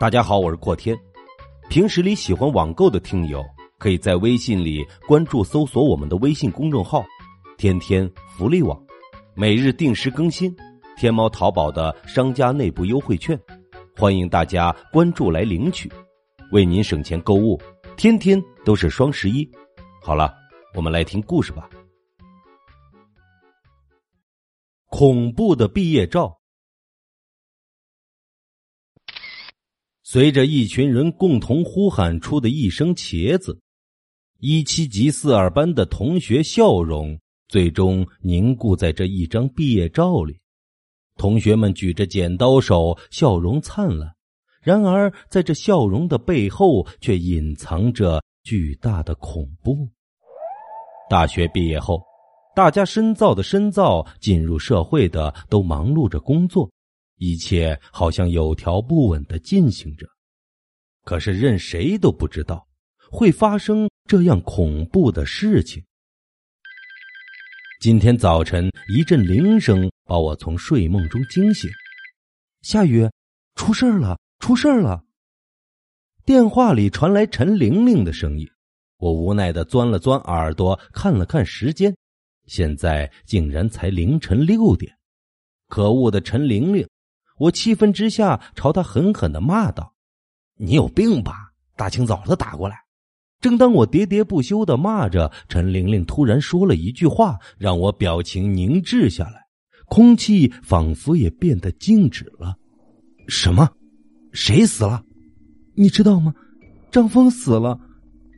大家好，我是阔天。平时里喜欢网购的听友，可以在微信里关注、搜索我们的微信公众号“天天福利网”，每日定时更新天猫、淘宝的商家内部优惠券，欢迎大家关注来领取，为您省钱购物。天天都是双十一。好了，我们来听故事吧。恐怖的毕业照。随着一群人共同呼喊出的一声“茄子”，一七级四二班的同学笑容最终凝固在这一张毕业照里。同学们举着剪刀手，笑容灿烂。然而，在这笑容的背后，却隐藏着巨大的恐怖。大学毕业后，大家深造的深造，进入社会的都忙碌着工作。一切好像有条不紊的进行着，可是任谁都不知道会发生这样恐怖的事情。今天早晨，一阵铃声把我从睡梦中惊醒。夏雨，出事了，出事了！电话里传来陈玲玲的声音。我无奈的钻了钻耳朵，看了看时间，现在竟然才凌晨六点。可恶的陈玲玲！我气愤之下朝他狠狠的骂道：“你有病吧！大清早的打过来！”正当我喋喋不休的骂着，陈玲玲突然说了一句话，让我表情凝滞下来，空气仿佛也变得静止了。“什么？谁死了？你知道吗？张峰死了！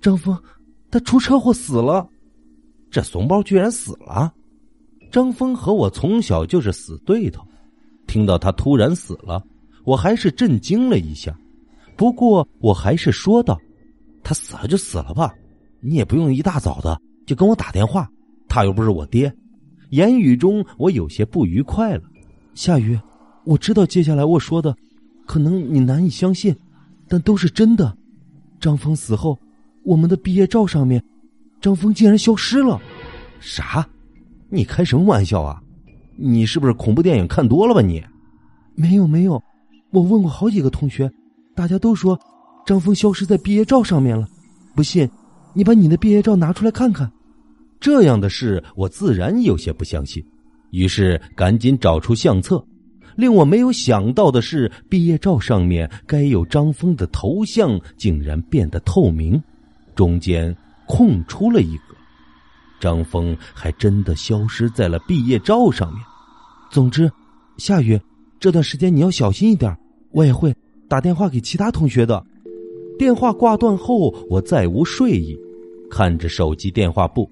张峰，他出车祸死了！这怂包居然死了！张峰和我从小就是死对头。”听到他突然死了，我还是震惊了一下。不过我还是说道：“他死了就死了吧，你也不用一大早的就跟我打电话。他又不是我爹。”言语中我有些不愉快了。夏雨，我知道接下来我说的，可能你难以相信，但都是真的。张峰死后，我们的毕业照上面，张峰竟然消失了。啥？你开什么玩笑啊？你是不是恐怖电影看多了吧？你，没有没有，我问过好几个同学，大家都说张峰消失在毕业照上面了。不信，你把你的毕业照拿出来看看。这样的事我自然有些不相信，于是赶紧找出相册。令我没有想到的是，毕业照上面该有张峰的头像竟然变得透明，中间空出了一个。张峰还真的消失在了毕业照上面。总之，夏雨，这段时间你要小心一点。我也会打电话给其他同学的。电话挂断后，我再无睡意，看着手机电话簿，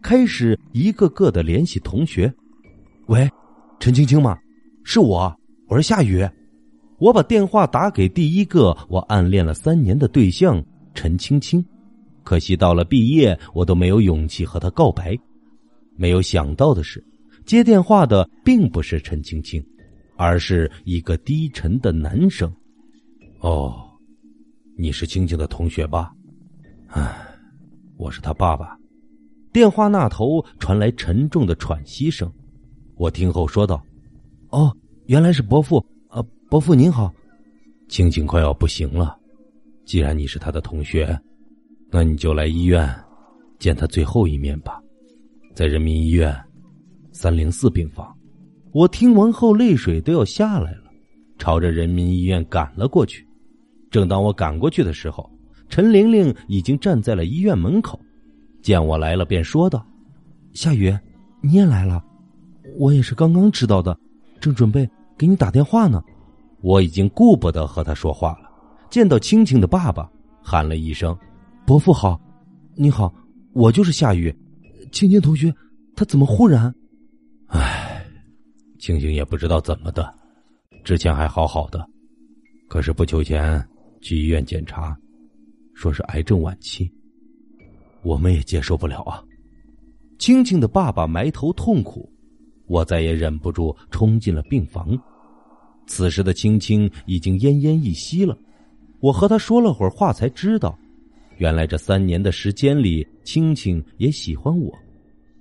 开始一个个的联系同学。喂，陈青青吗？是我，我是夏雨。我把电话打给第一个我暗恋了三年的对象陈青青。可惜到了毕业，我都没有勇气和他告白。没有想到的是，接电话的并不是陈青青，而是一个低沉的男声。哦，你是青青的同学吧？唉，我是他爸爸。电话那头传来沉重的喘息声。我听后说道：“哦，原来是伯父。啊，伯父您好。青青快要不行了，既然你是他的同学。”那你就来医院见他最后一面吧，在人民医院三零四病房。我听完后泪水都要下来了，朝着人民医院赶了过去。正当我赶过去的时候，陈玲玲已经站在了医院门口，见我来了，便说道：“夏雨，你也来了，我也是刚刚知道的，正准备给你打电话呢。”我已经顾不得和他说话了，见到青青的爸爸，喊了一声。伯父好，你好，我就是夏雨，青青同学，他怎么忽然？青青也不知道怎么的，之前还好好的，可是不久前去医院检查，说是癌症晚期，我们也接受不了啊。青青的爸爸埋头痛苦，我再也忍不住冲进了病房。此时的青青已经奄奄一息了，我和他说了会儿话，才知道。原来这三年的时间里，青青也喜欢我。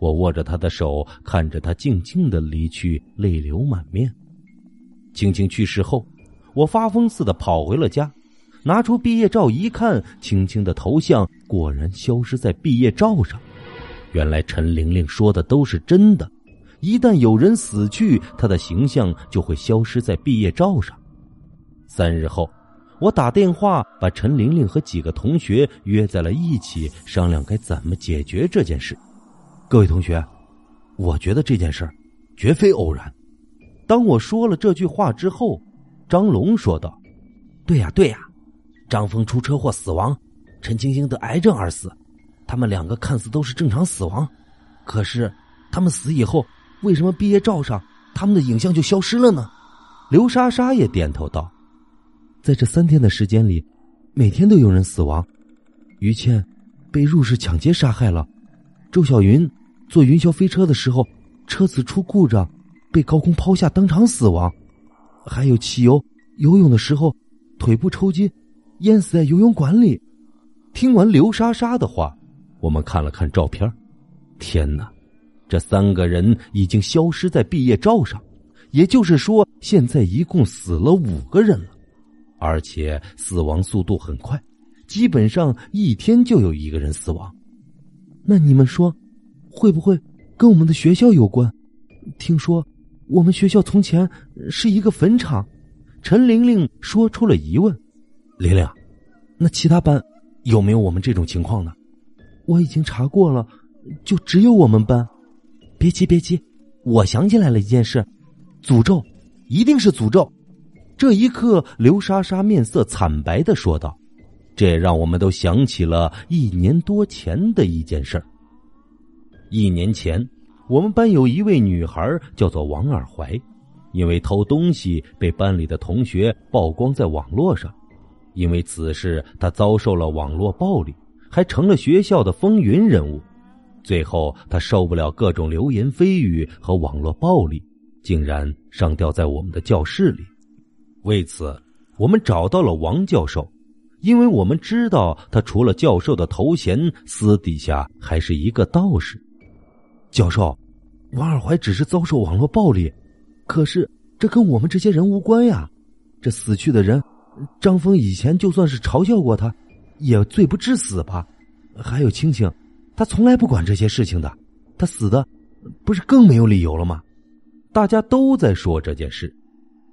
我握着她的手，看着她静静的离去，泪流满面。青青去世后，我发疯似的跑回了家，拿出毕业照一看，青青的头像果然消失在毕业照上。原来陈玲玲说的都是真的，一旦有人死去，她的形象就会消失在毕业照上。三日后，我打电话把陈玲玲和几个同学约在了一起，商量该怎么解决这件事。各位同学，我觉得这件事绝非偶然。当我说了这句话之后，张龙说道：“对呀，对呀。”张峰出车祸死亡，陈青青得癌症而死，他们两个看似都是正常死亡，可是他们死以后，为什么毕业照上他们的影像就消失了呢？刘莎莎也点头道：“在这三天的时间里，每天都有人死亡。于倩被入室抢劫杀害了，周小云坐云霄飞车的时候，车子出故障，被高空抛下当场死亡。还有汽油游泳的时候，腿部抽筋。”淹死在游泳馆里。听完刘莎莎的话，我们看了看照片。天哪，这三个人已经消失在毕业照上，也就是说，现在一共死了五个人了，而且死亡速度很快，基本上一天就有一个人死亡。那你们说，会不会跟我们的学校有关？听说我们学校从前是一个坟场。陈玲玲说出了疑问。玲玲，那其他班有没有我们这种情况呢？我已经查过了，就只有我们班。别急，别急，我想起来了一件事，诅咒，一定是诅咒。这一刻，刘莎莎面色惨白的说道：“这让我们都想起了一年多前的一件事。一年前，我们班有一位女孩叫做王二怀，因为偷东西被班里的同学曝光在网络上。”因为此事，他遭受了网络暴力，还成了学校的风云人物。最后，他受不了各种流言蜚语和网络暴力，竟然上吊在我们的教室里。为此，我们找到了王教授，因为我们知道他除了教授的头衔，私底下还是一个道士。教授，王二怀只是遭受网络暴力，可是这跟我们这些人无关呀。这死去的人。张峰以前就算是嘲笑过他，也罪不至死吧？还有青青，他从来不管这些事情的，他死的不是更没有理由了吗？大家都在说这件事，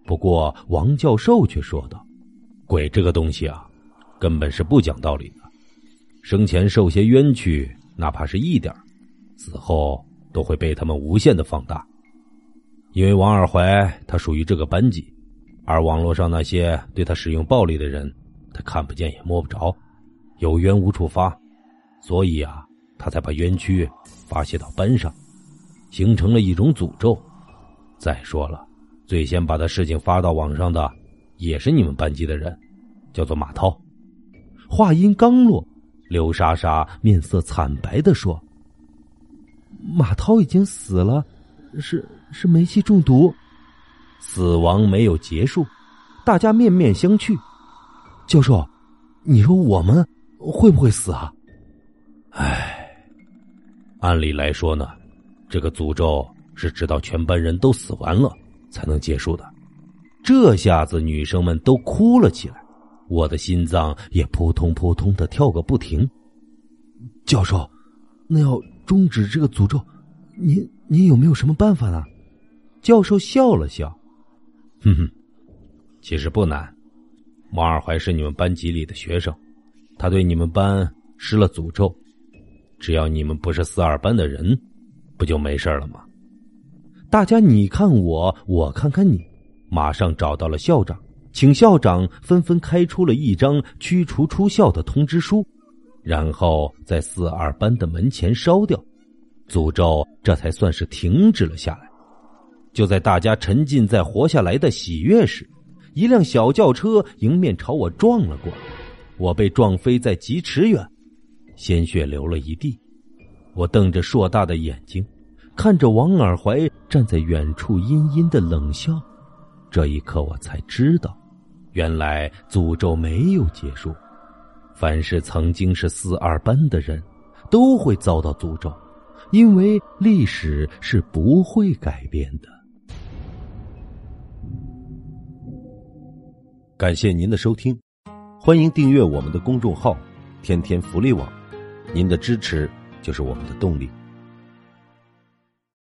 不过王教授却说道：“鬼这个东西啊，根本是不讲道理的。生前受些冤屈，哪怕是一点死后都会被他们无限的放大。因为王二怀他属于这个班级。”而网络上那些对他使用暴力的人，他看不见也摸不着，有冤无处发，所以啊，他才把冤屈发泄到班上，形成了一种诅咒。再说了，最先把他事情发到网上的，也是你们班级的人，叫做马涛。话音刚落，刘莎莎面色惨白的说：“马涛已经死了，是是煤气中毒。”死亡没有结束，大家面面相觑。教授，你说我们会不会死啊？唉，按理来说呢，这个诅咒是直到全班人都死完了才能结束的。这下子女生们都哭了起来，我的心脏也扑通扑通的跳个不停。教授，那要终止这个诅咒，您您有没有什么办法呢？教授笑了笑。哼哼，其实不难。王二怀是你们班级里的学生，他对你们班施了诅咒。只要你们不是四二班的人，不就没事了吗？大家你看我，我看看你，马上找到了校长，请校长纷纷开出了一张驱除出校的通知书，然后在四二班的门前烧掉，诅咒这才算是停止了下来。就在大家沉浸在活下来的喜悦时，一辆小轿车迎面朝我撞了过来，我被撞飞在几尺远，鲜血流了一地。我瞪着硕大的眼睛，看着王尔怀站在远处阴阴的冷笑。这一刻，我才知道，原来诅咒没有结束。凡是曾经是四二班的人，都会遭到诅咒，因为历史是不会改变的。感谢您的收听。欢迎订阅我们的公众号“天天福利网”，您的支持就是我们的动力。